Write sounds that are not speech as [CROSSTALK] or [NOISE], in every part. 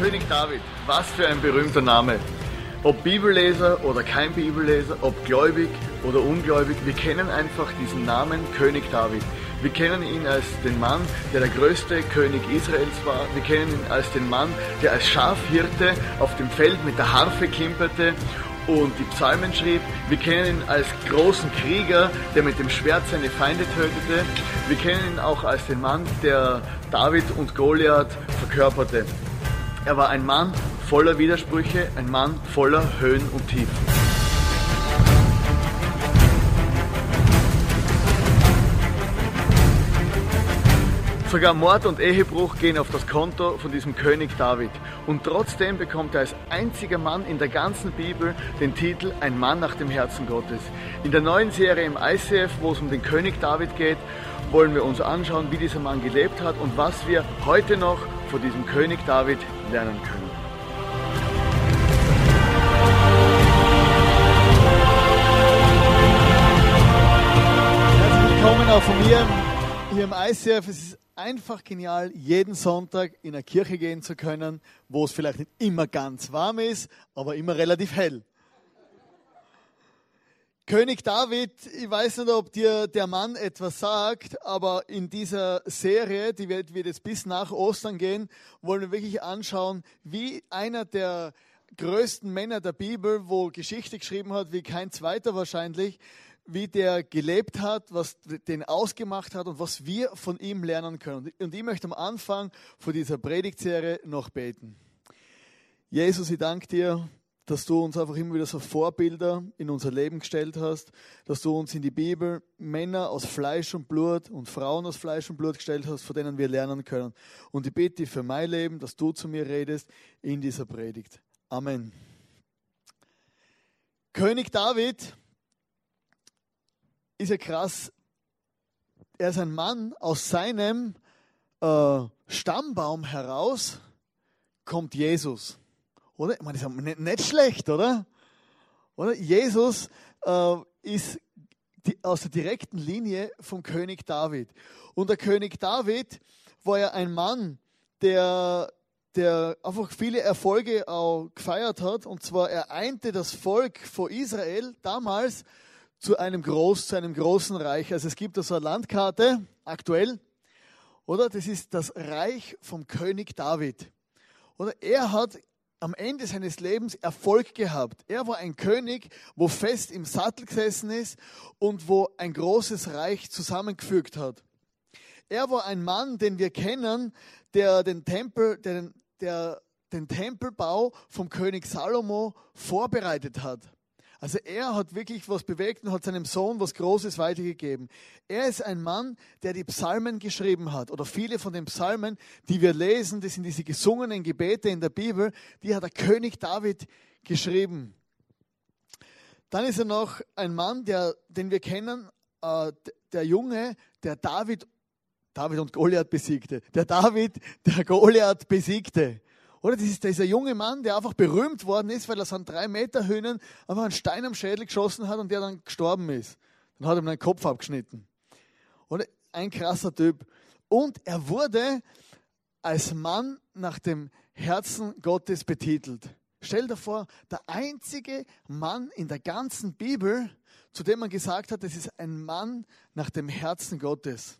König David, was für ein berühmter Name. Ob Bibelleser oder kein Bibelleser, ob gläubig oder ungläubig, wir kennen einfach diesen Namen König David. Wir kennen ihn als den Mann, der der größte König Israels war. Wir kennen ihn als den Mann, der als Schafhirte auf dem Feld mit der Harfe klimperte und die Psalmen schrieb. Wir kennen ihn als großen Krieger, der mit dem Schwert seine Feinde tötete. Wir kennen ihn auch als den Mann, der David und Goliath verkörperte. Er war ein Mann voller Widersprüche, ein Mann voller Höhen und Tiefen. Sogar Mord und Ehebruch gehen auf das Konto von diesem König David. Und trotzdem bekommt er als einziger Mann in der ganzen Bibel den Titel Ein Mann nach dem Herzen Gottes. In der neuen Serie im ICF, wo es um den König David geht, wollen wir uns anschauen, wie dieser Mann gelebt hat und was wir heute noch von diesem König David lernen können. Herzlich willkommen auch von mir hier im ICF. Es ist einfach genial, jeden Sonntag in eine Kirche gehen zu können, wo es vielleicht nicht immer ganz warm ist, aber immer relativ hell. König David, ich weiß nicht, ob dir der Mann etwas sagt, aber in dieser Serie, die wird, wird jetzt bis nach Ostern gehen, wollen wir wirklich anschauen, wie einer der größten Männer der Bibel, wo Geschichte geschrieben hat, wie kein zweiter wahrscheinlich, wie der gelebt hat, was den ausgemacht hat und was wir von ihm lernen können. Und ich möchte am Anfang von dieser Predigtserie noch beten. Jesus, ich danke dir dass du uns einfach immer wieder so Vorbilder in unser Leben gestellt hast, dass du uns in die Bibel Männer aus Fleisch und Blut und Frauen aus Fleisch und Blut gestellt hast, von denen wir lernen können. Und ich bitte für mein Leben, dass du zu mir redest in dieser Predigt. Amen. König David ist ja krass. Er ist ein Mann aus seinem äh, Stammbaum heraus kommt Jesus. Oder? Ich meine, das ist nicht, schlecht, oder? Oder? Jesus äh, ist die, aus der direkten Linie vom König David. Und der König David war ja ein Mann, der, der einfach viele Erfolge auch gefeiert hat. Und zwar er einte das Volk von Israel damals zu einem, groß, zu einem großen Reich. Also es gibt da so eine Landkarte aktuell, oder? Das ist das Reich vom König David. Oder er hat am Ende seines Lebens Erfolg gehabt. Er war ein König, wo fest im Sattel gesessen ist und wo ein großes Reich zusammengefügt hat. Er war ein Mann, den wir kennen, der den Tempel, der, der den Tempelbau vom König Salomo vorbereitet hat. Also er hat wirklich was bewegt und hat seinem Sohn was Großes weitergegeben. Er ist ein Mann, der die Psalmen geschrieben hat. Oder viele von den Psalmen, die wir lesen, das sind diese gesungenen Gebete in der Bibel, die hat der König David geschrieben. Dann ist er noch ein Mann, der, den wir kennen, äh, der Junge, der David, David und Goliath besiegte. Der David, der Goliath besiegte. Oder das ist dieser junge Mann, der einfach berühmt worden ist, weil er so einen drei Meter Hühnen einfach einen Stein am Schädel geschossen hat und der dann gestorben ist. Dann hat er ihm den Kopf abgeschnitten. Oder ein krasser Typ. Und er wurde als Mann nach dem Herzen Gottes betitelt. Stell dir vor, der einzige Mann in der ganzen Bibel, zu dem man gesagt hat, das ist ein Mann nach dem Herzen Gottes.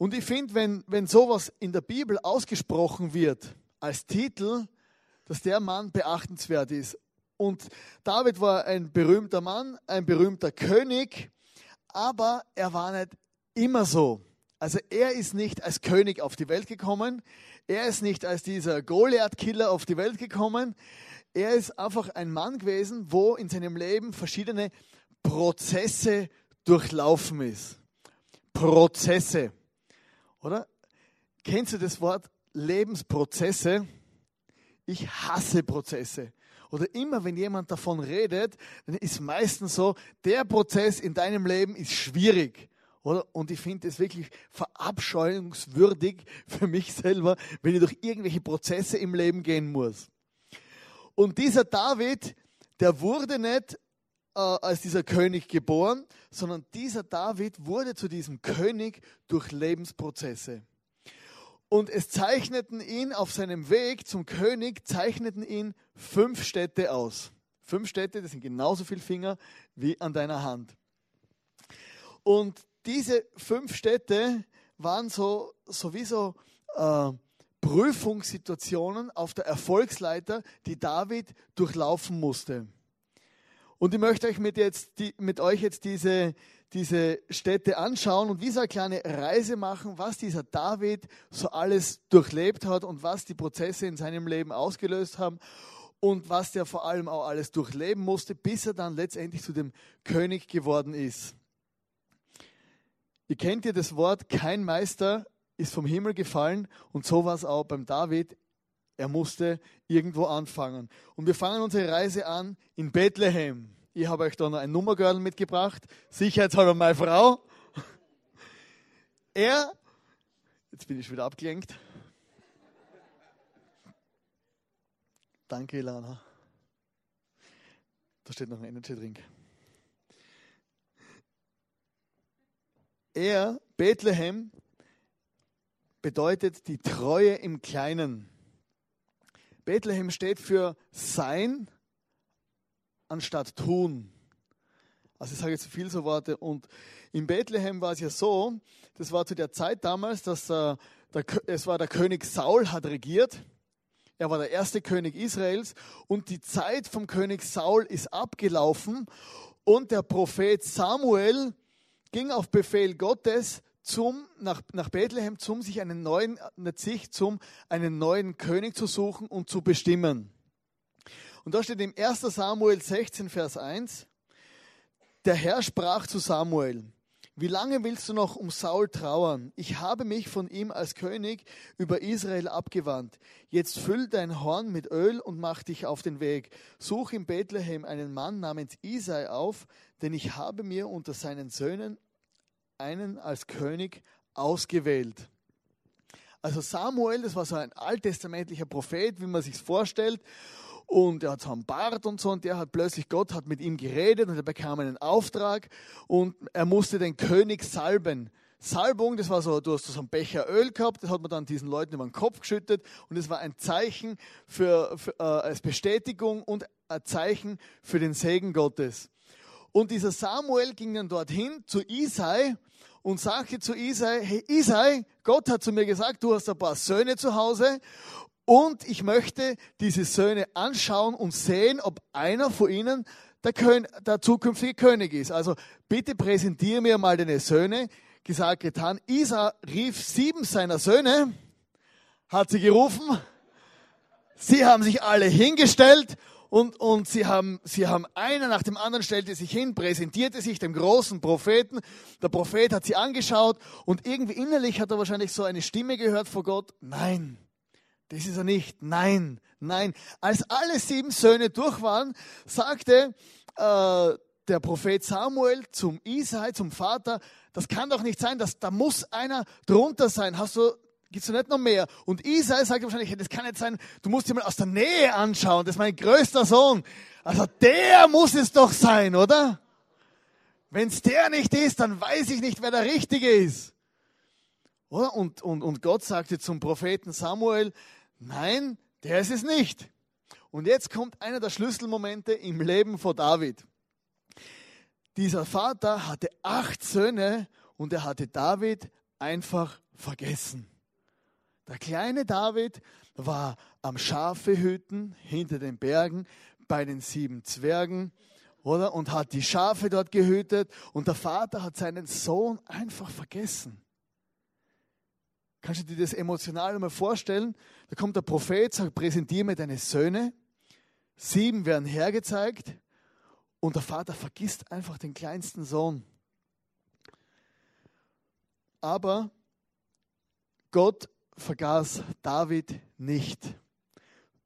Und ich finde, wenn, wenn sowas in der Bibel ausgesprochen wird, als Titel, dass der Mann beachtenswert ist. Und David war ein berühmter Mann, ein berühmter König, aber er war nicht immer so. Also er ist nicht als König auf die Welt gekommen, er ist nicht als dieser Goliath-Killer auf die Welt gekommen, er ist einfach ein Mann gewesen, wo in seinem Leben verschiedene Prozesse durchlaufen ist. Prozesse. Oder? Kennst du das Wort Lebensprozesse. Ich hasse Prozesse. Oder immer, wenn jemand davon redet, dann ist meistens so, der Prozess in deinem Leben ist schwierig. Oder? Und ich finde es wirklich verabscheuungswürdig für mich selber, wenn ich durch irgendwelche Prozesse im Leben gehen muss. Und dieser David, der wurde nicht als dieser König geboren, sondern dieser David wurde zu diesem König durch Lebensprozesse. Und es zeichneten ihn auf seinem Weg zum König, zeichneten ihn fünf Städte aus. Fünf Städte, das sind genauso viele Finger wie an deiner Hand. Und diese fünf Städte waren so, sowieso äh, Prüfungssituationen auf der Erfolgsleiter, die David durchlaufen musste. Und ich möchte euch mit, jetzt, die, mit euch jetzt diese, diese Städte anschauen und wie so eine kleine Reise machen, was dieser David so alles durchlebt hat und was die Prozesse in seinem Leben ausgelöst haben und was der vor allem auch alles durchleben musste, bis er dann letztendlich zu dem König geworden ist. Ihr kennt ja das Wort, kein Meister ist vom Himmel gefallen und so war es auch beim David. Er musste irgendwo anfangen. Und wir fangen unsere Reise an in Bethlehem. Ich habe euch da noch ein Nummergürtel mitgebracht, sicherheitshalber meine Frau. Er, jetzt bin ich wieder abgelenkt. Danke, Ilana. Da steht noch ein Energy Drink. Er, Bethlehem, bedeutet die Treue im Kleinen. Bethlehem steht für Sein anstatt Tun. Also ich sage jetzt viel so Worte. Und in Bethlehem war es ja so, das war zu der Zeit damals, dass äh, der, es war der König Saul hat regiert. Er war der erste König Israels und die Zeit vom König Saul ist abgelaufen und der Prophet Samuel ging auf Befehl Gottes zum, nach, nach Bethlehem, zum sich einen neuen, sich zum einen neuen König zu suchen und zu bestimmen. Und da steht im 1. Samuel 16, Vers 1, der Herr sprach zu Samuel, wie lange willst du noch um Saul trauern? Ich habe mich von ihm als König über Israel abgewandt. Jetzt füll dein Horn mit Öl und mach dich auf den Weg. Such in Bethlehem einen Mann namens Isai auf, denn ich habe mir unter seinen Söhnen einen als König ausgewählt. Also Samuel, das war so ein alttestamentlicher Prophet, wie man sich vorstellt. Und er hat so einen Bart und so, und der hat plötzlich, Gott hat mit ihm geredet und er bekam einen Auftrag und er musste den König salben. Salbung, das war so, du hast so einen Becher Öl gehabt, das hat man dann diesen Leuten über den Kopf geschüttet und es war ein Zeichen für, für äh, als Bestätigung und ein Zeichen für den Segen Gottes. Und dieser Samuel ging dann dorthin zu Isai und sagte zu Isai, hey Isai, Gott hat zu mir gesagt, du hast ein paar Söhne zu Hause und ich möchte diese Söhne anschauen und sehen, ob einer von ihnen der, Kön der zukünftige König ist. Also bitte präsentiere mir mal deine Söhne. Gesagt, getan. Isa rief sieben seiner Söhne, hat sie gerufen. Sie haben sich alle hingestellt und, und sie, haben, sie haben einer nach dem anderen stellte sich hin, präsentierte sich dem großen Propheten. Der Prophet hat sie angeschaut und irgendwie innerlich hat er wahrscheinlich so eine Stimme gehört vor Gott. Nein, das ist er nicht. Nein, nein. Als alle sieben Söhne durch waren, sagte äh, der Prophet Samuel zum Isai, zum Vater, das kann doch nicht sein, dass, da muss einer drunter sein. Hast du Gibt es nicht noch mehr? Und Isai sagt wahrscheinlich, das kann nicht sein, du musst dir mal aus der Nähe anschauen, das ist mein größter Sohn. Also der muss es doch sein, oder? Wenn es der nicht ist, dann weiß ich nicht, wer der Richtige ist. Oder? Und, und, und Gott sagte zum Propheten Samuel, nein, der ist es nicht. Und jetzt kommt einer der Schlüsselmomente im Leben von David. Dieser Vater hatte acht Söhne und er hatte David einfach vergessen. Der kleine David war am Schafe hüten hinter den Bergen bei den sieben Zwergen, oder? Und hat die Schafe dort gehütet und der Vater hat seinen Sohn einfach vergessen. Kannst du dir das emotional mal vorstellen? Da kommt der Prophet, sagt, präsentiere mir deine Söhne. Sieben werden hergezeigt und der Vater vergisst einfach den kleinsten Sohn. Aber Gott vergaß David nicht.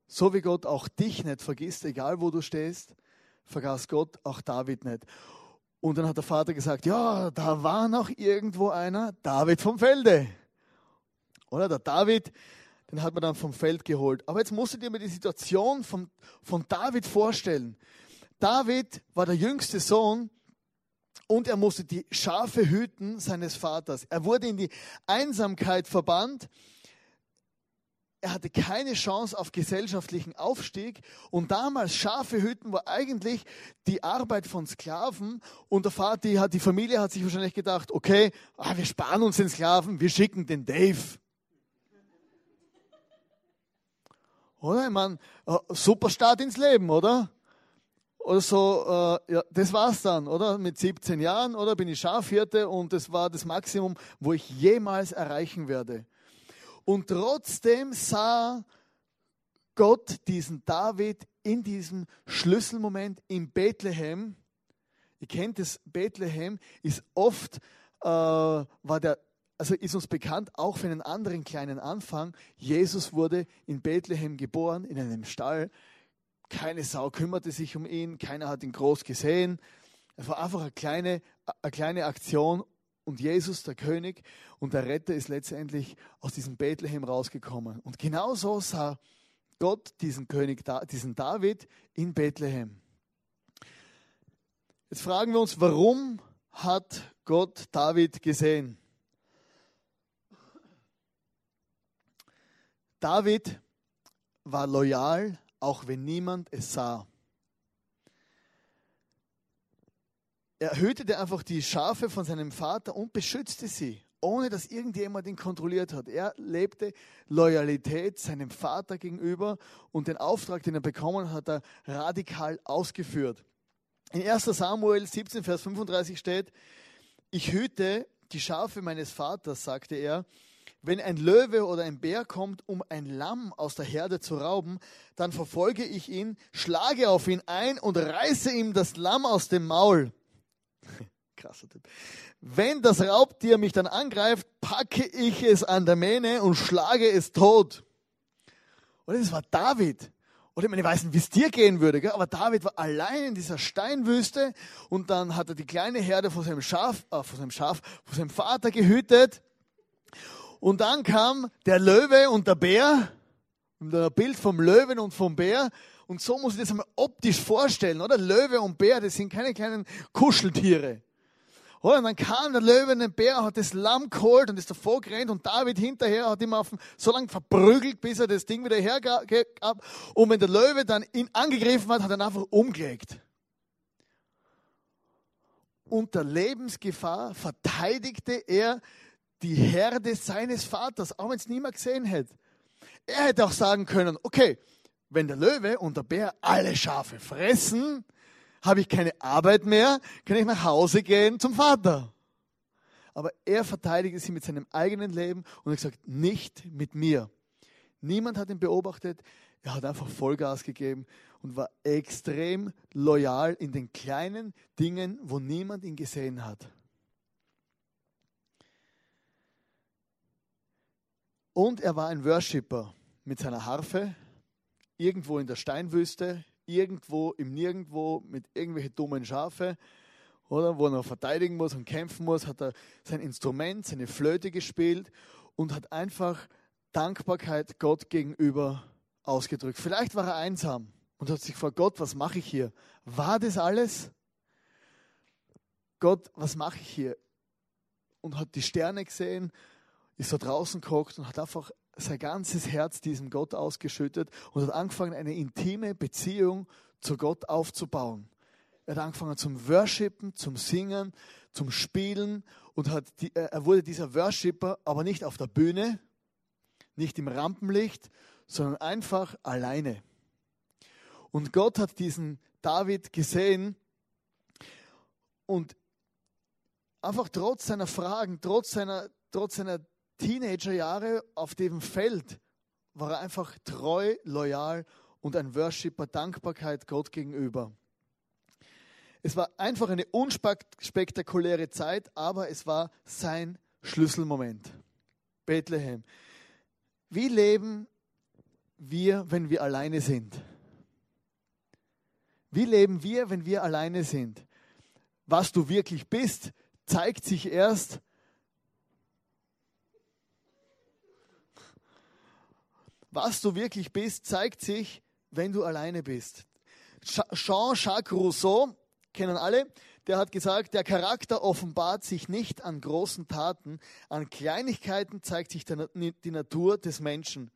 So wie Gott auch dich nicht vergisst, egal wo du stehst, vergaß Gott auch David nicht. Und dann hat der Vater gesagt, ja, da war noch irgendwo einer, David vom Felde. Oder der David, den hat man dann vom Feld geholt. Aber jetzt musst du dir mal die Situation von, von David vorstellen. David war der jüngste Sohn und er musste die Schafe hüten seines Vaters. Er wurde in die Einsamkeit verbannt er hatte keine Chance auf gesellschaftlichen Aufstieg. Und damals Schafe hüten war eigentlich die Arbeit von Sklaven. Und der Vater, die, die Familie hat sich wahrscheinlich gedacht, okay, ah, wir sparen uns den Sklaven, wir schicken den Dave. Oder? Ich meine, äh, super Start ins Leben, oder? Oder so, äh, ja, das war's dann, oder? Mit 17 Jahren, oder? Bin ich Schafhirte und das war das Maximum, wo ich jemals erreichen werde. Und trotzdem sah Gott diesen David in diesem Schlüsselmoment in Bethlehem. Ihr kennt es, Bethlehem ist oft, äh, war der, also ist uns bekannt, auch für einen anderen kleinen Anfang. Jesus wurde in Bethlehem geboren, in einem Stall. Keine Sau kümmerte sich um ihn, keiner hat ihn groß gesehen. Es war einfach eine kleine, eine kleine Aktion und Jesus, der König und der Retter, ist letztendlich aus diesem Bethlehem rausgekommen. Und genauso sah Gott diesen König, diesen David in Bethlehem. Jetzt fragen wir uns, warum hat Gott David gesehen? David war loyal, auch wenn niemand es sah. Er hütete einfach die Schafe von seinem Vater und beschützte sie, ohne dass irgendjemand ihn kontrolliert hat. Er lebte Loyalität seinem Vater gegenüber und den Auftrag, den er bekommen hat, er radikal ausgeführt. In 1 Samuel 17, Vers 35 steht, ich hüte die Schafe meines Vaters, sagte er, wenn ein Löwe oder ein Bär kommt, um ein Lamm aus der Herde zu rauben, dann verfolge ich ihn, schlage auf ihn ein und reiße ihm das Lamm aus dem Maul. [LAUGHS] Krasser Typ. Wenn das Raubtier mich dann angreift, packe ich es an der Mähne und schlage es tot. Und das war David. Oder ich, meine, ich weiß nicht, wie es dir gehen würde, gell? aber David war allein in dieser Steinwüste und dann hat er die kleine Herde vor seinem Schaf, äh, vor seinem Schaf, vor seinem Vater gehütet. Und dann kam der Löwe und der Bär, ein Bild vom Löwen und vom Bär, und so muss ich das einmal optisch vorstellen, oder? Löwe und Bär, das sind keine kleinen Kuscheltiere. Oder? Und dann kam der Löwe und der Bär, hat das Lamm geholt und ist davor gerannt und David hinterher hat ihn auf, so lange verprügelt, bis er das Ding wieder hergab. Und wenn der Löwe dann ihn angegriffen hat, hat er ihn einfach umgelegt. Unter Lebensgefahr verteidigte er die Herde seines Vaters, auch wenn es niemand gesehen hätte. Er hätte auch sagen können, okay, wenn der Löwe und der Bär alle Schafe fressen, habe ich keine Arbeit mehr, kann ich nach Hause gehen zum Vater. Aber er verteidigte sie mit seinem eigenen Leben und hat gesagt, nicht mit mir. Niemand hat ihn beobachtet, er hat einfach Vollgas gegeben und war extrem loyal in den kleinen Dingen, wo niemand ihn gesehen hat. Und er war ein Worshipper mit seiner Harfe, irgendwo in der Steinwüste, irgendwo im Nirgendwo mit irgendwelchen dummen Schafe, oder wo er verteidigen muss und kämpfen muss, hat er sein Instrument, seine Flöte gespielt und hat einfach Dankbarkeit Gott gegenüber ausgedrückt. Vielleicht war er einsam und hat sich gefragt, Gott, was mache ich hier? War das alles? Gott, was mache ich hier? Und hat die Sterne gesehen, ist da draußen geguckt und hat einfach sein ganzes Herz diesem Gott ausgeschüttet und hat angefangen, eine intime Beziehung zu Gott aufzubauen. Er hat angefangen zum Worshipen, zum Singen, zum Spielen und hat die, er wurde dieser Worshipper, aber nicht auf der Bühne, nicht im Rampenlicht, sondern einfach alleine. Und Gott hat diesen David gesehen und einfach trotz seiner Fragen, trotz seiner, trotz seiner Teenagerjahre auf dem Feld war er einfach treu, loyal und ein Worshipper, Dankbarkeit Gott gegenüber. Es war einfach eine unspektakuläre Zeit, aber es war sein Schlüsselmoment. Bethlehem. Wie leben wir, wenn wir alleine sind? Wie leben wir, wenn wir alleine sind? Was du wirklich bist, zeigt sich erst, was du wirklich bist, zeigt sich, wenn du alleine bist. Jean-Jacques Rousseau, kennen alle, der hat gesagt, der Charakter offenbart sich nicht an großen Taten, an Kleinigkeiten zeigt sich die Natur des Menschen.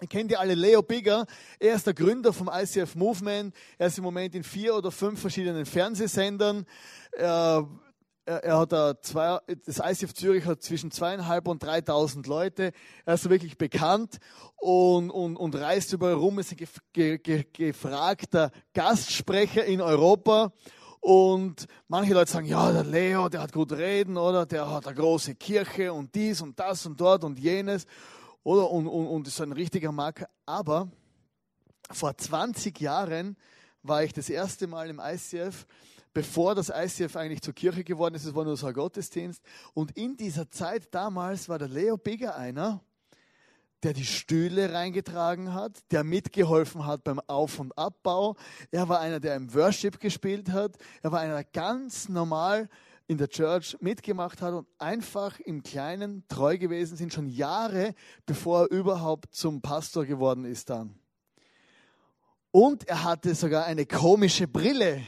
Ihr kennt ja alle Leo Bigger. Er ist der Gründer vom ICF Movement. Er ist im Moment in vier oder fünf verschiedenen Fernsehsendern. Er, er, hat da zwei, das ICF Zürich hat zwischen zweieinhalb und dreitausend Leute. Er ist wirklich bekannt und, und, und reist überall rum. Ist ein gef, ge, ge, gefragter Gastsprecher in Europa. Und manche Leute sagen, ja, der Leo, der hat gut reden, oder? Der hat eine große Kirche und dies und das und dort und jenes oder? Und, und, und ist ein richtiger Marker. Aber vor 20 Jahren war ich das erste Mal im ICF, bevor das ICF eigentlich zur Kirche geworden ist. Es war nur so ein Gottesdienst. Und in dieser Zeit damals war der Leo Bigger einer, der die Stühle reingetragen hat, der mitgeholfen hat beim Auf- und Abbau. Er war einer, der im Worship gespielt hat. Er war einer, der ganz normal in der Church mitgemacht hat und einfach im Kleinen treu gewesen sind, schon Jahre bevor er überhaupt zum Pastor geworden ist dann. Und er hatte sogar eine komische Brille.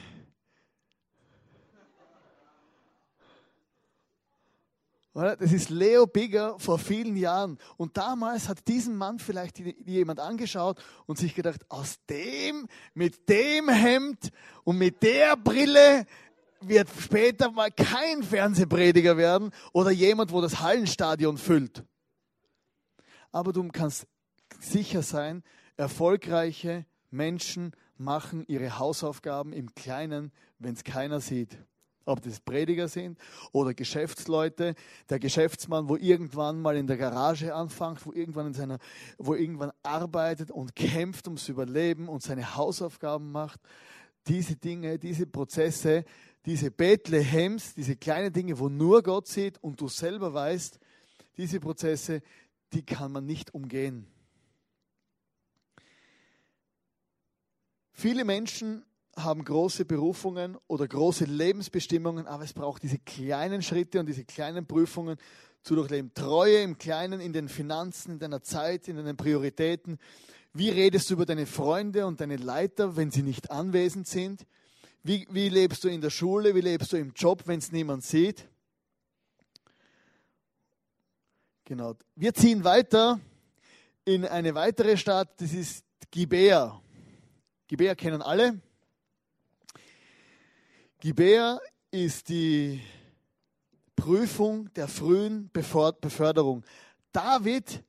Das ist Leo Bigger vor vielen Jahren. Und damals hat diesen Mann vielleicht jemand angeschaut und sich gedacht, aus dem, mit dem Hemd und mit der Brille, wird später mal kein Fernsehprediger werden oder jemand, wo das Hallenstadion füllt. Aber du kannst sicher sein, erfolgreiche Menschen machen ihre Hausaufgaben im Kleinen, wenn es keiner sieht. Ob das Prediger sind oder Geschäftsleute, der Geschäftsmann, wo irgendwann mal in der Garage anfängt, wo irgendwann in seiner, wo irgendwann arbeitet und kämpft ums Überleben und seine Hausaufgaben macht. Diese Dinge, diese Prozesse, diese Bethlehems, diese kleinen Dinge, wo nur Gott sieht und du selber weißt, diese Prozesse, die kann man nicht umgehen. Viele Menschen haben große Berufungen oder große Lebensbestimmungen, aber es braucht diese kleinen Schritte und diese kleinen Prüfungen zu durchleben. Treue im Kleinen, in den Finanzen, in deiner Zeit, in deinen Prioritäten. Wie redest du über deine Freunde und deine Leiter, wenn sie nicht anwesend sind? Wie, wie lebst du in der Schule? Wie lebst du im Job, wenn es niemand sieht? Genau. Wir ziehen weiter in eine weitere Stadt, das ist Gibea. Gibea kennen alle. Gibea ist die Prüfung der frühen Beförderung. David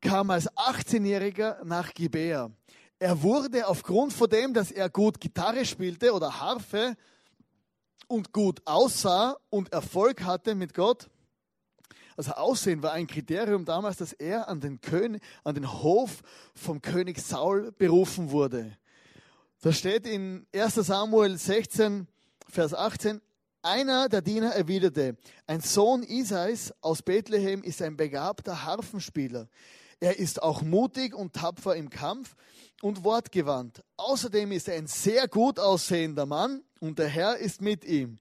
kam als 18-Jähriger nach Gibea. Er wurde aufgrund von dem, dass er gut Gitarre spielte oder Harfe und gut aussah und Erfolg hatte mit Gott, also Aussehen war ein Kriterium damals, dass er an den, König, an den Hof vom König Saul berufen wurde. Da steht in 1 Samuel 16, Vers 18, einer der Diener erwiderte, ein Sohn Isais aus Bethlehem ist ein begabter Harfenspieler. Er ist auch mutig und tapfer im Kampf und wortgewandt. Außerdem ist er ein sehr gut aussehender Mann und der Herr ist mit ihm.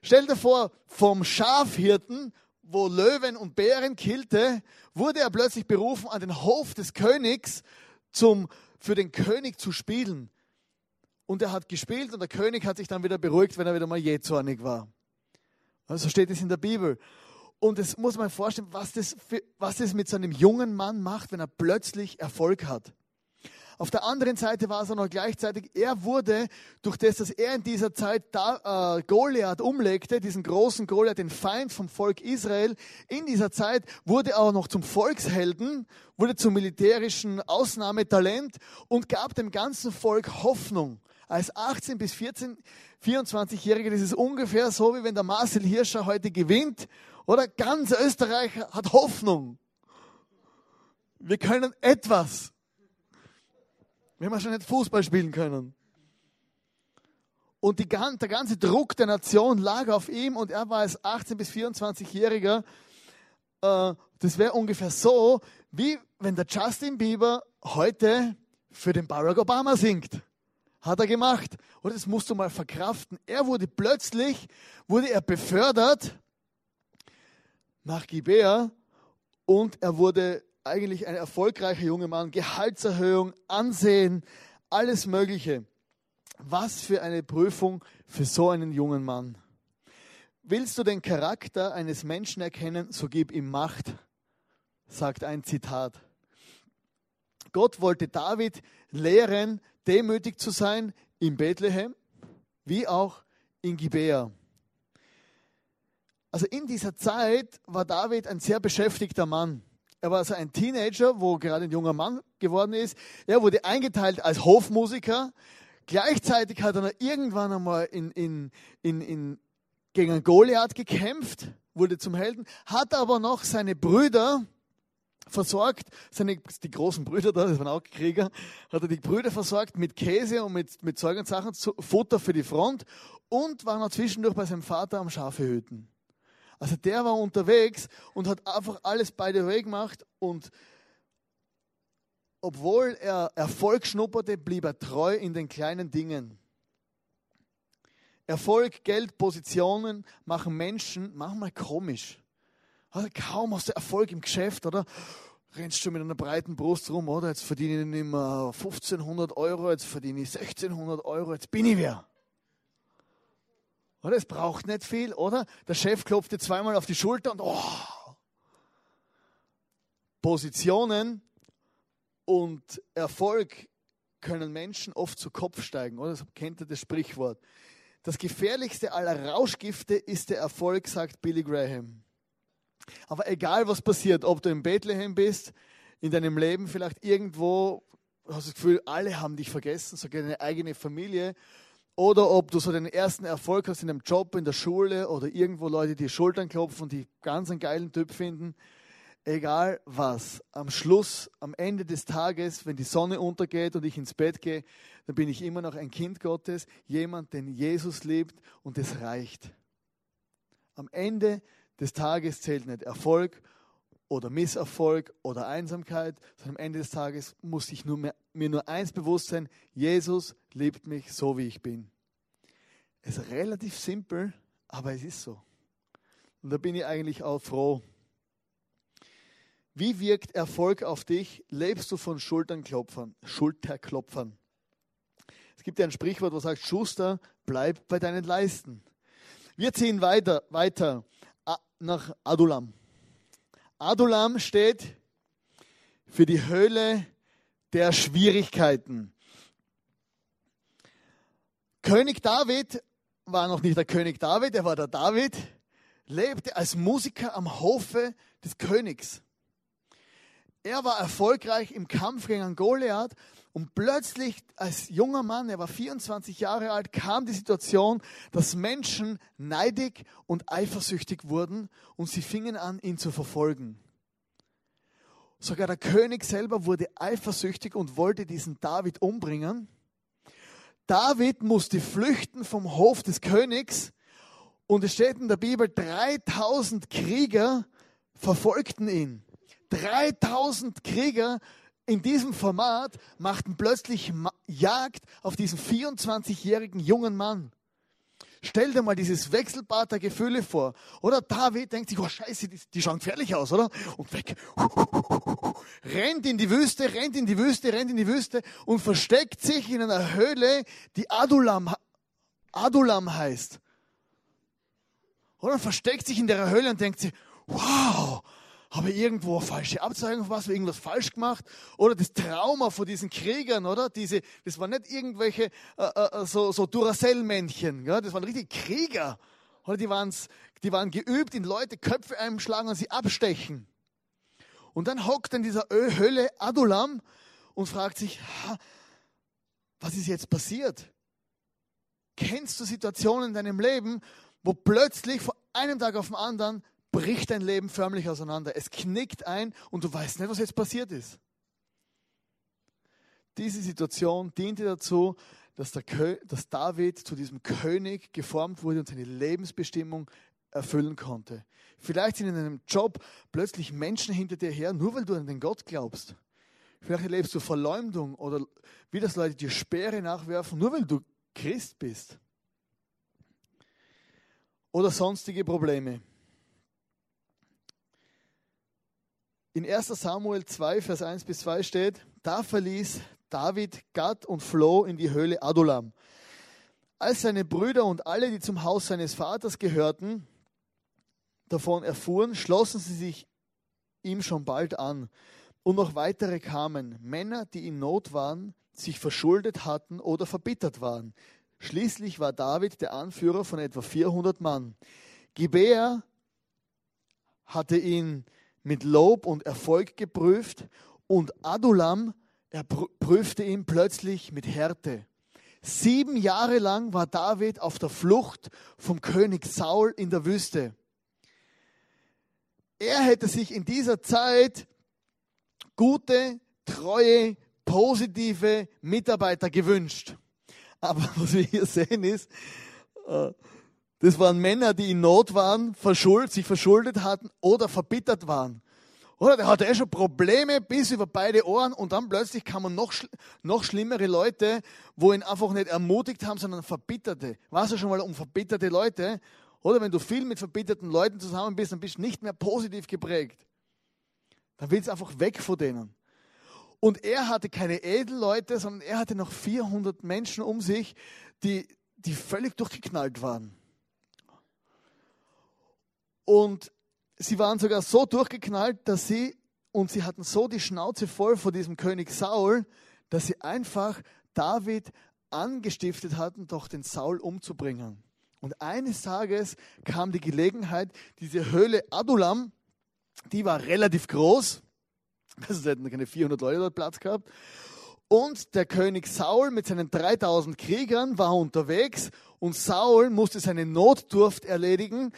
Stell dir vor, vom Schafhirten, wo Löwen und Bären killte, wurde er plötzlich berufen, an den Hof des Königs zum, für den König zu spielen. Und er hat gespielt und der König hat sich dann wieder beruhigt, wenn er wieder mal jähzornig war. Also steht es in der Bibel. Und es muss man vorstellen, was das, für, was das mit so einem jungen Mann macht, wenn er plötzlich Erfolg hat. Auf der anderen Seite war es auch noch gleichzeitig, er wurde, durch das, dass er in dieser Zeit da, äh, Goliath umlegte, diesen großen Goliath, den Feind vom Volk Israel, in dieser Zeit wurde er auch noch zum Volkshelden, wurde zum militärischen Ausnahmetalent und gab dem ganzen Volk Hoffnung. Als 18 bis 14, 24-Jähriger, das ist ungefähr so, wie wenn der Marcel Hirscher heute gewinnt, oder? Ganz Österreich hat Hoffnung. Wir können etwas. Wir schon nicht Fußball spielen können. Und die, der ganze Druck der Nation lag auf ihm und er war als 18- bis 24-Jähriger. Äh, das wäre ungefähr so, wie wenn der Justin Bieber heute für den Barack Obama singt. Hat er gemacht. Und das musst du mal verkraften. Er wurde plötzlich, wurde er befördert nach Gibea und er wurde eigentlich ein erfolgreicher junger Mann, Gehaltserhöhung, Ansehen, alles Mögliche. Was für eine Prüfung für so einen jungen Mann. Willst du den Charakter eines Menschen erkennen, so gib ihm Macht, sagt ein Zitat. Gott wollte David lehren, demütig zu sein in Bethlehem, wie auch in Gibea. Also in dieser Zeit war David ein sehr beschäftigter Mann. Er war also ein Teenager, wo gerade ein junger Mann geworden ist. Er wurde eingeteilt als Hofmusiker. Gleichzeitig hat er irgendwann einmal in, in, in, in, gegen Goliath gekämpft, wurde zum Helden, hat aber noch seine Brüder versorgt, seine, die großen Brüder da, das waren auch Krieger, hat er die Brüder versorgt mit Käse und mit, mit Zeug und Sachen, Futter für die Front und war noch zwischendurch bei seinem Vater am Schafe hüten. Also der war unterwegs und hat einfach alles the way gemacht und obwohl er Erfolg schnupperte, blieb er treu in den kleinen Dingen. Erfolg, Geld, Positionen machen Menschen manchmal komisch. Also kaum hast du Erfolg im Geschäft, oder? Rennst du mit einer breiten Brust rum, oder? Jetzt verdiene ich nicht mehr 1500 Euro, jetzt verdiene ich 1600 Euro, jetzt bin ich wer. Oder? Es braucht nicht viel, oder? Der Chef klopft dir zweimal auf die Schulter und oh. Positionen und Erfolg können Menschen oft zu Kopf steigen, oder? Das kennt ihr das Sprichwort. Das gefährlichste aller Rauschgifte ist der Erfolg, sagt Billy Graham. Aber egal was passiert, ob du in Bethlehem bist, in deinem Leben vielleicht irgendwo, hast du das Gefühl, alle haben dich vergessen, sogar deine eigene Familie oder ob du so den ersten Erfolg hast in einem Job, in der Schule oder irgendwo Leute, die Schultern klopfen und die ganz einen geilen Typ finden. Egal was, am Schluss, am Ende des Tages, wenn die Sonne untergeht und ich ins Bett gehe, dann bin ich immer noch ein Kind Gottes, jemand, den Jesus liebt und es reicht. Am Ende des Tages zählt nicht Erfolg oder Misserfolg oder Einsamkeit, sondern am Ende des Tages muss ich nur mehr, mir nur eins bewusst sein, Jesus liebt mich so, wie ich bin. Es ist relativ simpel, aber es ist so. Und da bin ich eigentlich auch froh. Wie wirkt Erfolg auf dich? Lebst du von Schulternklopfern, Schulterklopfern? Es gibt ja ein Sprichwort, was sagt, Schuster, bleib bei deinen Leisten. Wir ziehen weiter, weiter nach Adulam. Adulam steht für die Höhle der Schwierigkeiten. König David war noch nicht der König David, er war der David, lebte als Musiker am Hofe des Königs. Er war erfolgreich im Kampf gegen Goliath und plötzlich als junger Mann, er war 24 Jahre alt, kam die Situation, dass Menschen neidig und eifersüchtig wurden und sie fingen an, ihn zu verfolgen. Sogar der König selber wurde eifersüchtig und wollte diesen David umbringen. David musste flüchten vom Hof des Königs und es steht in der Bibel, 3000 Krieger verfolgten ihn. 3000 Krieger in diesem Format machten plötzlich Jagd auf diesen 24-jährigen jungen Mann. Stell dir mal dieses Wechselbad der Gefühle vor. Oder David denkt sich, oh Scheiße, die, die schauen gefährlich aus, oder? Und weg. [LAUGHS] Rennt in die Wüste, rennt in die Wüste, rennt in die Wüste und versteckt sich in einer Höhle, die Adulam, Adulam heißt. Oder versteckt sich in der Höhle und denkt sich, wow, habe ich irgendwo falsche Abzeichen von was, irgendwas falsch gemacht? Oder das Trauma von diesen Kriegern, oder? Diese, das waren nicht irgendwelche äh, äh, so, so Duracell-Männchen, ja? das waren richtig Krieger. Oder die, waren's, die waren geübt, in Leute Köpfe einschlagen und sie abstechen. Und dann hockt in dieser Hölle Adulam und fragt sich, was ist jetzt passiert? Kennst du Situationen in deinem Leben, wo plötzlich von einem Tag auf den anderen bricht dein Leben förmlich auseinander. Es knickt ein und du weißt nicht, was jetzt passiert ist. Diese Situation diente dazu, dass, dass David zu diesem König geformt wurde und seine Lebensbestimmung erfüllen konnte. Vielleicht sind in einem Job plötzlich Menschen hinter dir her, nur weil du an den Gott glaubst. Vielleicht erlebst du Verleumdung oder wie das Leute dir Speere nachwerfen, nur weil du Christ bist. Oder sonstige Probleme. In 1 Samuel 2, Vers 1 bis 2 steht, da verließ David Gad und floh in die Höhle Adulam. Als seine Brüder und alle, die zum Haus seines Vaters gehörten, davon erfuhren, schlossen sie sich ihm schon bald an. Und noch weitere kamen, Männer, die in Not waren, sich verschuldet hatten oder verbittert waren. Schließlich war David der Anführer von etwa 400 Mann. Gibea hatte ihn mit Lob und Erfolg geprüft und Adulam prüfte ihn plötzlich mit Härte. Sieben Jahre lang war David auf der Flucht vom König Saul in der Wüste. Er hätte sich in dieser Zeit gute, treue, positive Mitarbeiter gewünscht. Aber [LAUGHS] was wir hier sehen ist, äh, das waren Männer, die in Not waren, verschuldet, sich verschuldet hatten oder verbittert waren. Oder der hatte eh schon Probleme bis über beide Ohren und dann plötzlich kamen noch, noch schlimmere Leute, wo ihn einfach nicht ermutigt haben, sondern verbitterte. Warst du schon mal um verbitterte Leute? Oder wenn du viel mit verbitterten Leuten zusammen bist, dann bist du nicht mehr positiv geprägt. Dann willst du einfach weg von denen. Und er hatte keine Edelleute, sondern er hatte noch 400 Menschen um sich, die, die völlig durchgeknallt waren. Und sie waren sogar so durchgeknallt, dass sie, und sie hatten so die Schnauze voll vor diesem König Saul, dass sie einfach David angestiftet hatten, doch den Saul umzubringen. Und eines Tages kam die Gelegenheit, diese Höhle Adulam, die war relativ groß, also hätten keine 400 Leute dort Platz gehabt, und der König Saul mit seinen 3000 Kriegern war unterwegs und Saul musste seine Notdurft erledigen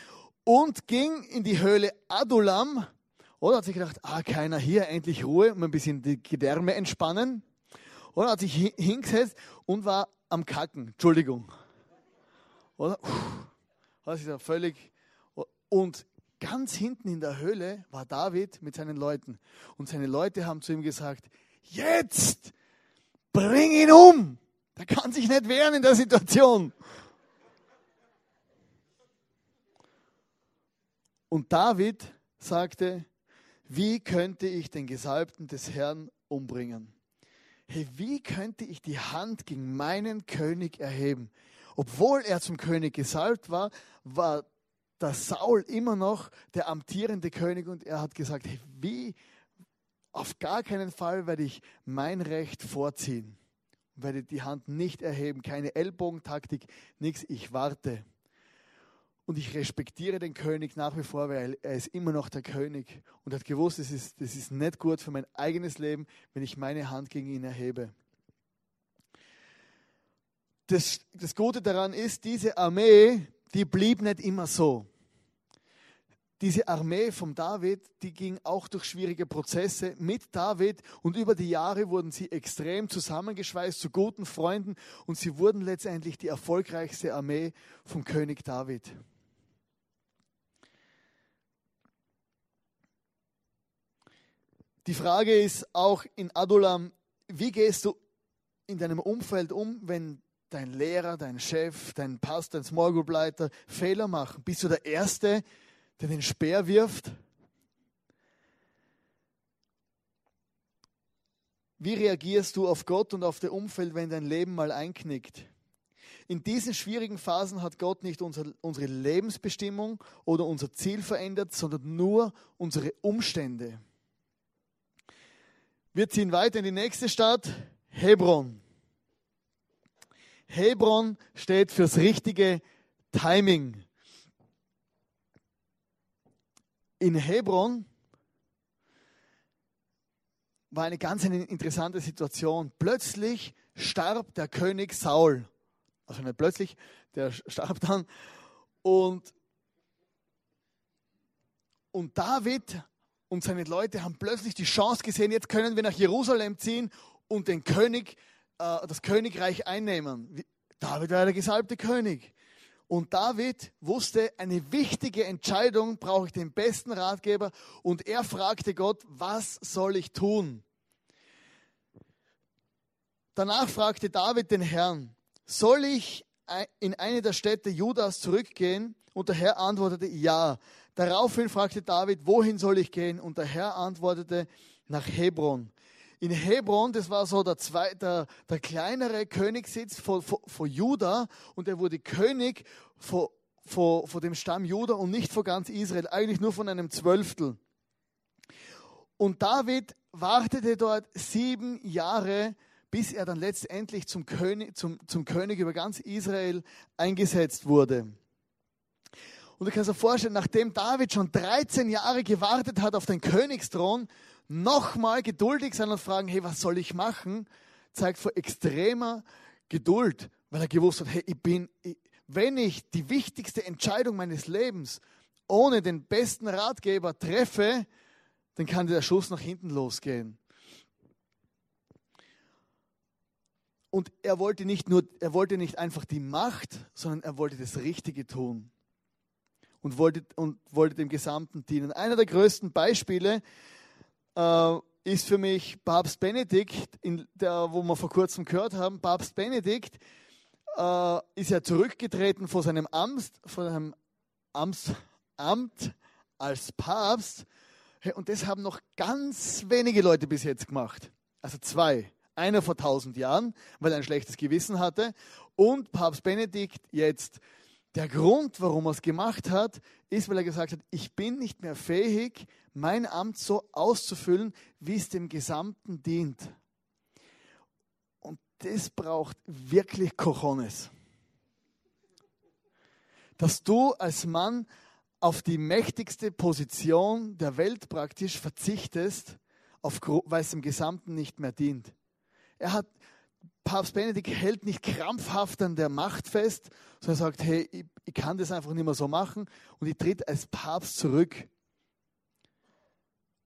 und ging in die Höhle Adulam. Oder hat sich gedacht, ah, keiner hier, endlich Ruhe, um ein bisschen die Gedärme entspannen. Oder hat sich hingesetzt und war am Kacken. Entschuldigung. Oder? Hat sich da völlig. Und ganz hinten in der Höhle war David mit seinen Leuten. Und seine Leute haben zu ihm gesagt: Jetzt bring ihn um. Der kann sich nicht wehren in der Situation. Und David sagte, wie könnte ich den Gesalbten des Herrn umbringen? Hey, wie könnte ich die Hand gegen meinen König erheben? Obwohl er zum König gesalbt war, war der Saul immer noch der amtierende König und er hat gesagt, hey, wie, auf gar keinen Fall werde ich mein Recht vorziehen, werde die Hand nicht erheben, keine Ellbogentaktik, nichts, ich warte. Und ich respektiere den König nach wie vor, weil er ist immer noch der König und hat gewusst, das ist, das ist nicht gut für mein eigenes Leben, wenn ich meine Hand gegen ihn erhebe. Das, das Gute daran ist, diese Armee, die blieb nicht immer so. Diese Armee von David, die ging auch durch schwierige Prozesse mit David und über die Jahre wurden sie extrem zusammengeschweißt zu guten Freunden und sie wurden letztendlich die erfolgreichste Armee vom König David. Die Frage ist auch in Adulam, wie gehst du in deinem Umfeld um, wenn dein Lehrer, dein Chef, dein Pastor, dein Small Group Leiter Fehler machen? Bist du der Erste, der den Speer wirft? Wie reagierst du auf Gott und auf das Umfeld, wenn dein Leben mal einknickt? In diesen schwierigen Phasen hat Gott nicht unsere Lebensbestimmung oder unser Ziel verändert, sondern nur unsere Umstände. Wir ziehen weiter in die nächste Stadt, Hebron. Hebron steht fürs richtige Timing. In Hebron war eine ganz interessante Situation. Plötzlich starb der König Saul. Also nicht plötzlich, der starb dann. Und, und David und seine Leute haben plötzlich die Chance gesehen, jetzt können wir nach Jerusalem ziehen und den König, äh, das Königreich einnehmen. David war der gesalbte König. Und David wusste, eine wichtige Entscheidung brauche ich den besten Ratgeber. Und er fragte Gott, was soll ich tun? Danach fragte David den Herrn, soll ich in eine der Städte Judas zurückgehen? Und der Herr antwortete, ja. Daraufhin fragte David, wohin soll ich gehen? Und der Herr antwortete, nach Hebron. In Hebron, das war so der, zweite, der, der kleinere Königssitz von, von, von Juda und er wurde König von, von, von dem Stamm Juda und nicht von ganz Israel, eigentlich nur von einem Zwölftel. Und David wartete dort sieben Jahre, bis er dann letztendlich zum König, zum, zum König über ganz Israel eingesetzt wurde. Und du kannst dir vorstellen, nachdem David schon 13 Jahre gewartet hat auf den Königsthron, nochmal geduldig sein und fragen, hey, was soll ich machen, zeigt vor extremer Geduld, weil er gewusst hat, hey, ich bin, wenn ich die wichtigste Entscheidung meines Lebens ohne den besten Ratgeber treffe, dann kann der Schuss nach hinten losgehen. Und er wollte nicht nur, er wollte nicht einfach die Macht, sondern er wollte das Richtige tun und wollte, und wollte dem Gesamten dienen. Einer der größten Beispiele äh, ist für mich Papst Benedikt, der, wo wir vor kurzem gehört haben. Papst Benedikt äh, ist ja zurückgetreten vor seinem Amt, vor seinem Amts, Amt als Papst. Und das haben noch ganz wenige Leute bis jetzt gemacht. Also zwei. Einer vor tausend Jahren, weil er ein schlechtes Gewissen hatte. Und Papst Benedikt jetzt. Der Grund, warum er es gemacht hat, ist, weil er gesagt hat, ich bin nicht mehr fähig, mein Amt so auszufüllen, wie es dem Gesamten dient. Und das braucht wirklich Cojones. Dass du als Mann auf die mächtigste Position der Welt praktisch verzichtest, weil es dem Gesamten nicht mehr dient. Er hat, Papst Benedikt hält nicht krampfhaft an der Macht fest, sondern sagt, hey, ich, ich kann das einfach nicht mehr so machen und ich tritt als Papst zurück.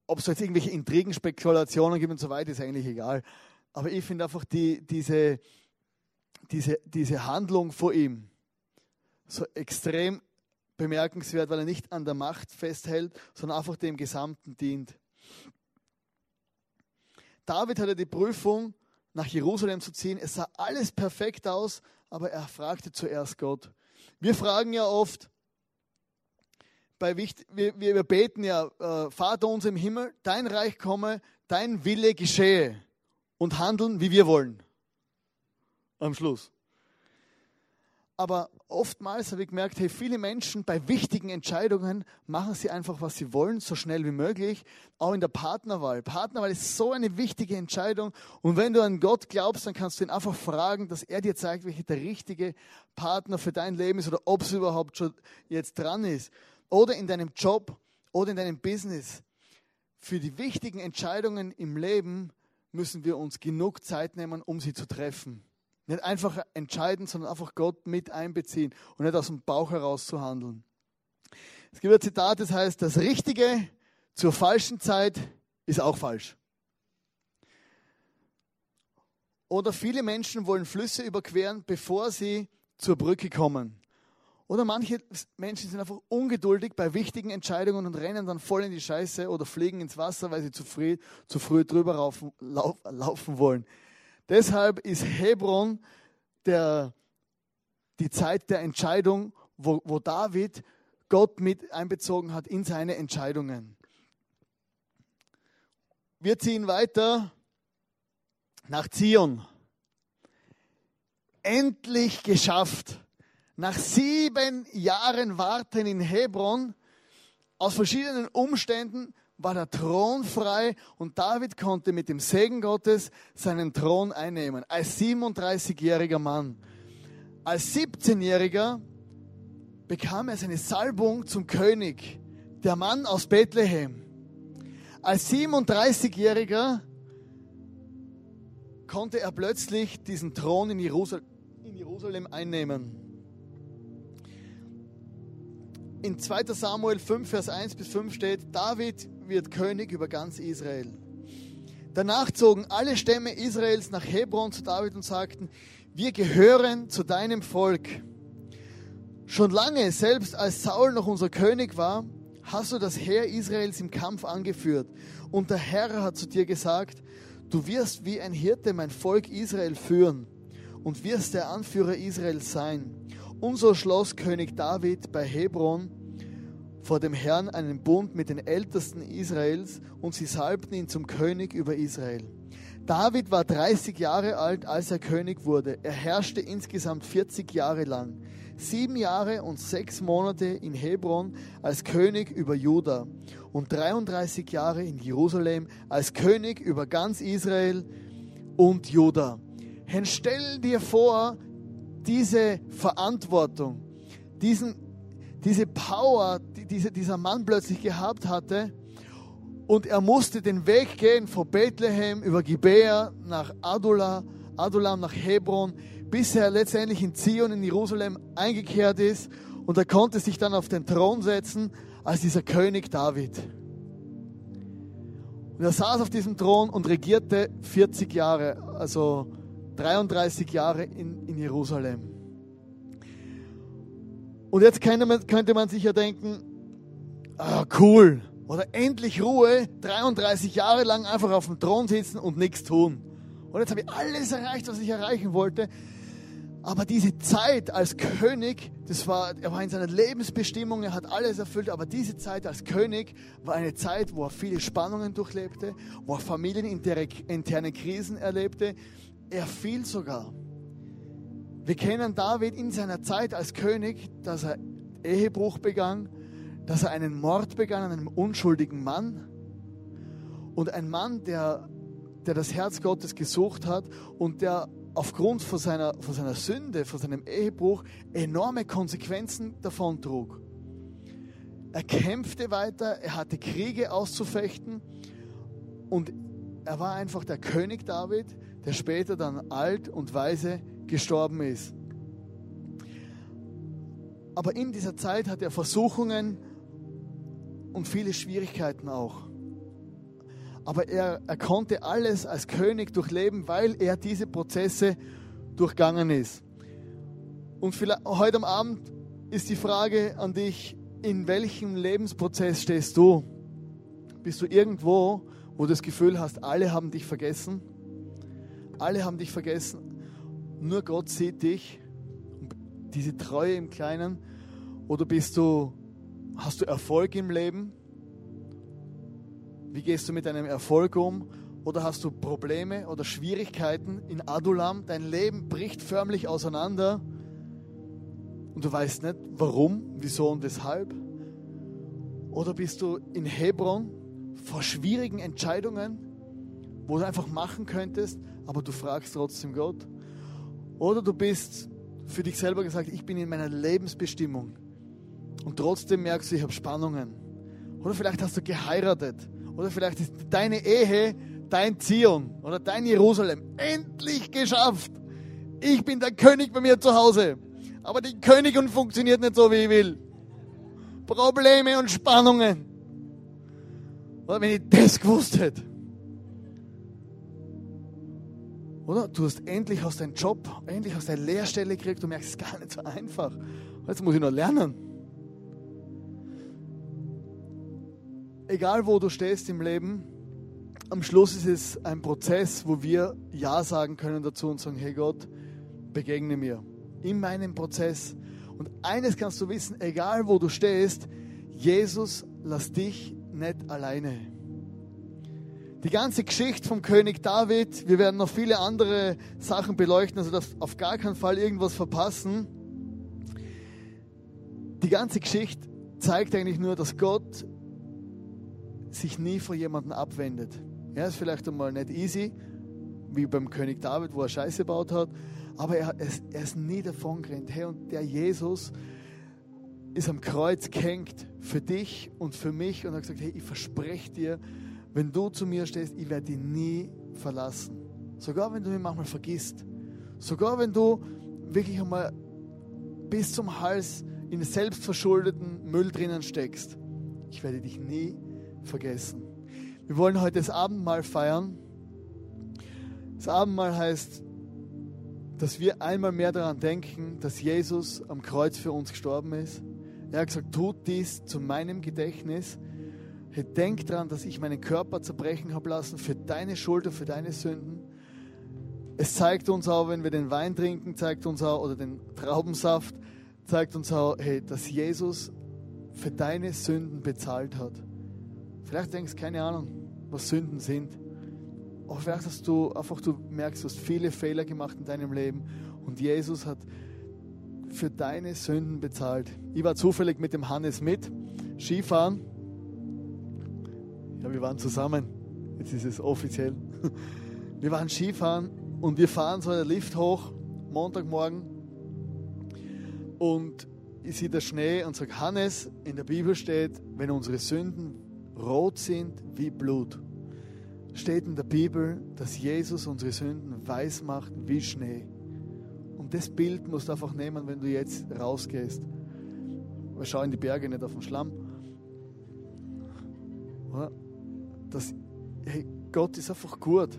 Ob es jetzt irgendwelche Intrigen, Spekulationen gibt und so weiter, ist eigentlich egal. Aber ich finde einfach die, diese, diese, diese Handlung vor ihm so extrem bemerkenswert, weil er nicht an der Macht festhält, sondern einfach dem Gesamten dient. David hatte die Prüfung, nach Jerusalem zu ziehen. Es sah alles perfekt aus, aber er fragte zuerst Gott. Wir fragen ja oft, bei Wicht, wir, wir beten ja, äh, Vater unser im Himmel, dein Reich komme, dein Wille geschehe und handeln, wie wir wollen. Am Schluss. Aber oftmals habe ich gemerkt, hey, viele Menschen bei wichtigen Entscheidungen machen sie einfach, was sie wollen, so schnell wie möglich. Auch in der Partnerwahl. Partnerwahl ist so eine wichtige Entscheidung. Und wenn du an Gott glaubst, dann kannst du ihn einfach fragen, dass er dir zeigt, welcher der richtige Partner für dein Leben ist oder ob es überhaupt schon jetzt dran ist. Oder in deinem Job oder in deinem Business. Für die wichtigen Entscheidungen im Leben müssen wir uns genug Zeit nehmen, um sie zu treffen. Nicht einfach entscheiden, sondern einfach Gott mit einbeziehen und nicht aus dem Bauch heraus zu handeln. Es gibt ein Zitat, das heißt, das Richtige zur falschen Zeit ist auch falsch. Oder viele Menschen wollen Flüsse überqueren, bevor sie zur Brücke kommen. Oder manche Menschen sind einfach ungeduldig bei wichtigen Entscheidungen und rennen dann voll in die Scheiße oder fliegen ins Wasser, weil sie zu früh, zu früh drüber laufen, lauf, laufen wollen. Deshalb ist Hebron der, die Zeit der Entscheidung, wo, wo David Gott mit einbezogen hat in seine Entscheidungen. Wir ziehen weiter nach Zion. Endlich geschafft. Nach sieben Jahren Warten in Hebron, aus verschiedenen Umständen, war der Thron frei und David konnte mit dem Segen Gottes seinen Thron einnehmen. Als 37-jähriger Mann. Als 17-jähriger bekam er seine Salbung zum König, der Mann aus Bethlehem. Als 37-jähriger konnte er plötzlich diesen Thron in Jerusalem, einnehmen. In 2 Samuel 5, Vers 1 bis 5 steht, David wird König über ganz Israel. Danach zogen alle Stämme Israels nach Hebron zu David und sagten, wir gehören zu deinem Volk. Schon lange, selbst als Saul noch unser König war, hast du das Heer Israels im Kampf angeführt. Und der Herr hat zu dir gesagt, du wirst wie ein Hirte mein Volk Israel führen und wirst der Anführer Israels sein. Und so schloss König David bei Hebron vor dem Herrn einen Bund mit den Ältesten Israels und sie salbten ihn zum König über Israel. David war 30 Jahre alt, als er König wurde. Er herrschte insgesamt 40 Jahre lang. Sieben Jahre und sechs Monate in Hebron als König über Juda und 33 Jahre in Jerusalem als König über ganz Israel und Juda. Herr, stell dir vor, diese Verantwortung, diesen, diese Power, diese, dieser Mann plötzlich gehabt hatte. Und er musste den Weg gehen von Bethlehem über Gibea nach Adula, Adulam nach Hebron, bis er letztendlich in Zion in Jerusalem eingekehrt ist. Und er konnte sich dann auf den Thron setzen als dieser König David. Und er saß auf diesem Thron und regierte 40 Jahre, also 33 Jahre in, in Jerusalem. Und jetzt könnte man, könnte man sich ja denken, ah, cool, oder endlich Ruhe, 33 Jahre lang einfach auf dem Thron sitzen und nichts tun. Und jetzt habe ich alles erreicht, was ich erreichen wollte. Aber diese Zeit als König, das war, er war in seiner Lebensbestimmung, er hat alles erfüllt, aber diese Zeit als König war eine Zeit, wo er viele Spannungen durchlebte, wo er familieninterne Krisen erlebte, er fiel sogar. Wir kennen David in seiner Zeit als König, dass er Ehebruch begann, dass er einen Mord begann an einem unschuldigen Mann. Und ein Mann, der, der das Herz Gottes gesucht hat und der aufgrund von seiner, von seiner Sünde, von seinem Ehebruch enorme Konsequenzen davon trug. Er kämpfte weiter, er hatte Kriege auszufechten und er war einfach der König David, der später dann alt und weise gestorben ist. Aber in dieser Zeit hat er Versuchungen und viele Schwierigkeiten auch. Aber er, er konnte alles als König durchleben, weil er diese Prozesse durchgangen ist. Und vielleicht, heute am Abend ist die Frage an dich, in welchem Lebensprozess stehst du? Bist du irgendwo, wo du das Gefühl hast, alle haben dich vergessen? Alle haben dich vergessen. Nur Gott sieht dich. Diese Treue im Kleinen. Oder bist du, hast du Erfolg im Leben? Wie gehst du mit deinem Erfolg um? Oder hast du Probleme oder Schwierigkeiten in Adulam? Dein Leben bricht förmlich auseinander und du weißt nicht, warum, wieso und weshalb. Oder bist du in Hebron vor schwierigen Entscheidungen, wo du einfach machen könntest, aber du fragst trotzdem Gott. Oder du bist für dich selber gesagt, ich bin in meiner Lebensbestimmung und trotzdem merkst du, ich habe Spannungen. Oder vielleicht hast du geheiratet. Oder vielleicht ist deine Ehe dein Zion oder dein Jerusalem endlich geschafft. Ich bin der König bei mir zu Hause. Aber die Königin funktioniert nicht so, wie ich will. Probleme und Spannungen. Oder wenn ich das gewusst hätte. Oder? Du hast endlich aus deinem Job, endlich aus der Lehrstelle gekriegt, du merkst, es ist gar nicht so einfach. Jetzt muss ich noch lernen. Egal wo du stehst im Leben, am Schluss ist es ein Prozess, wo wir Ja sagen können dazu und sagen, hey Gott, begegne mir in meinem Prozess. Und eines kannst du wissen, egal wo du stehst, Jesus lass dich nicht alleine die ganze Geschichte vom König David. Wir werden noch viele andere Sachen beleuchten, also darfst auf gar keinen Fall irgendwas verpassen. Die ganze Geschichte zeigt eigentlich nur, dass Gott sich nie vor jemandem abwendet. Ja, ist vielleicht einmal nicht easy, wie beim König David, wo er Scheiße gebaut hat, aber er, er, er ist nie davon gerannt. Hey, und der Jesus ist am Kreuz gehängt für dich und für mich und hat gesagt, hey, ich verspreche dir, wenn du zu mir stehst, ich werde dich nie verlassen. Sogar wenn du mich manchmal vergisst. Sogar wenn du wirklich einmal bis zum Hals in selbstverschuldeten Müll drinnen steckst. Ich werde dich nie vergessen. Wir wollen heute das Abendmahl feiern. Das Abendmahl heißt, dass wir einmal mehr daran denken, dass Jesus am Kreuz für uns gestorben ist. Er hat gesagt, tut dies zu meinem Gedächtnis. Denk daran, dass ich meinen Körper zerbrechen habe lassen für deine Schuld und für deine Sünden. Es zeigt uns auch, wenn wir den Wein trinken, zeigt uns auch, oder den Traubensaft, zeigt uns auch, hey, dass Jesus für deine Sünden bezahlt hat. Vielleicht denkst du, keine Ahnung, was Sünden sind. auch vielleicht, dass du einfach du merkst, du hast viele Fehler gemacht in deinem Leben und Jesus hat für deine Sünden bezahlt. Ich war zufällig mit dem Hannes mit, Skifahren. Ja, wir waren zusammen. Jetzt ist es offiziell. [LAUGHS] Wir waren Skifahren und wir fahren so der Lift hoch, Montagmorgen. Und ich sehe der Schnee und sage, Hannes, in der Bibel steht, wenn unsere Sünden rot sind wie Blut, steht in der Bibel, dass Jesus unsere Sünden weiß macht wie Schnee. Und das Bild musst du einfach nehmen, wenn du jetzt rausgehst. Wir schauen die Berge nicht auf den Schlamm. Das, hey, Gott ist einfach gut.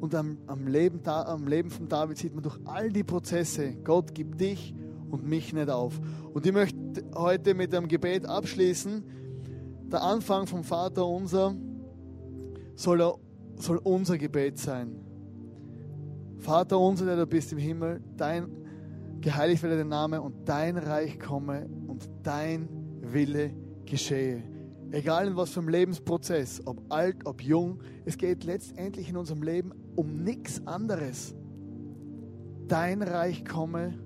Und am, am, Leben, am Leben von David sieht man durch all die Prozesse, Gott gibt dich und mich nicht auf. Und ich möchte heute mit einem Gebet abschließen. Der Anfang vom Vater unser soll, er, soll unser Gebet sein. Vater unser, der du bist im Himmel, dein geheiligt werde dein Name und dein Reich komme und dein Wille geschehe. Egal in was für einem Lebensprozess, ob alt, ob jung, es geht letztendlich in unserem Leben um nichts anderes. Dein Reich komme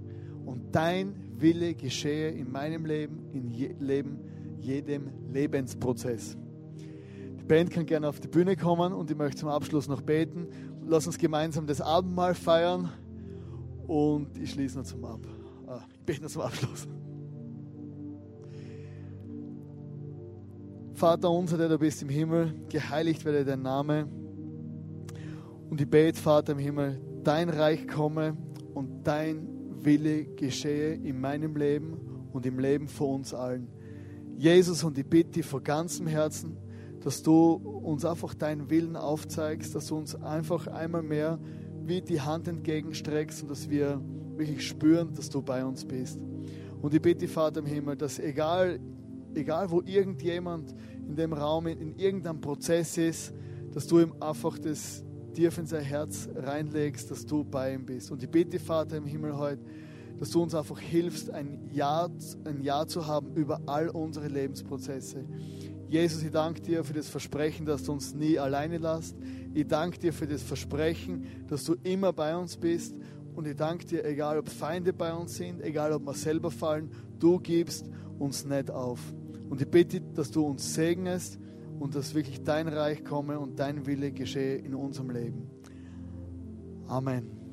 und dein Wille geschehe in meinem Leben, in je, Leben, jedem Lebensprozess. Die Band kann gerne auf die Bühne kommen und ich möchte zum Abschluss noch beten. Lass uns gemeinsam das Abendmahl feiern und ich schließe noch zum Ab. Ah, ich bete noch zum Abschluss. Vater unser, der du bist im Himmel, geheiligt werde dein Name. Und ich bete, Vater im Himmel, dein Reich komme und dein Wille geschehe in meinem Leben und im Leben von uns allen. Jesus, und ich bitte dich von ganzem Herzen, dass du uns einfach deinen Willen aufzeigst, dass du uns einfach einmal mehr wie die Hand entgegenstreckst und dass wir wirklich spüren, dass du bei uns bist. Und ich bitte, Vater im Himmel, dass egal, egal wo irgendjemand in dem Raum in, in irgendeinem Prozess ist, dass du ihm einfach das tief in sein Herz reinlegst, dass du bei ihm bist. Und ich bitte, Vater im Himmel heute, dass du uns einfach hilfst, ein Ja, ein ja zu haben über all unsere Lebensprozesse. Jesus, ich danke dir für das Versprechen, dass du uns nie alleine lässt. Ich danke dir für das Versprechen, dass du immer bei uns bist. Und ich danke dir, egal ob Feinde bei uns sind, egal ob wir selber fallen, du gibst uns nicht auf. Und ich bitte, dass du uns segnest und dass wirklich dein Reich komme und dein Wille geschehe in unserem Leben. Amen.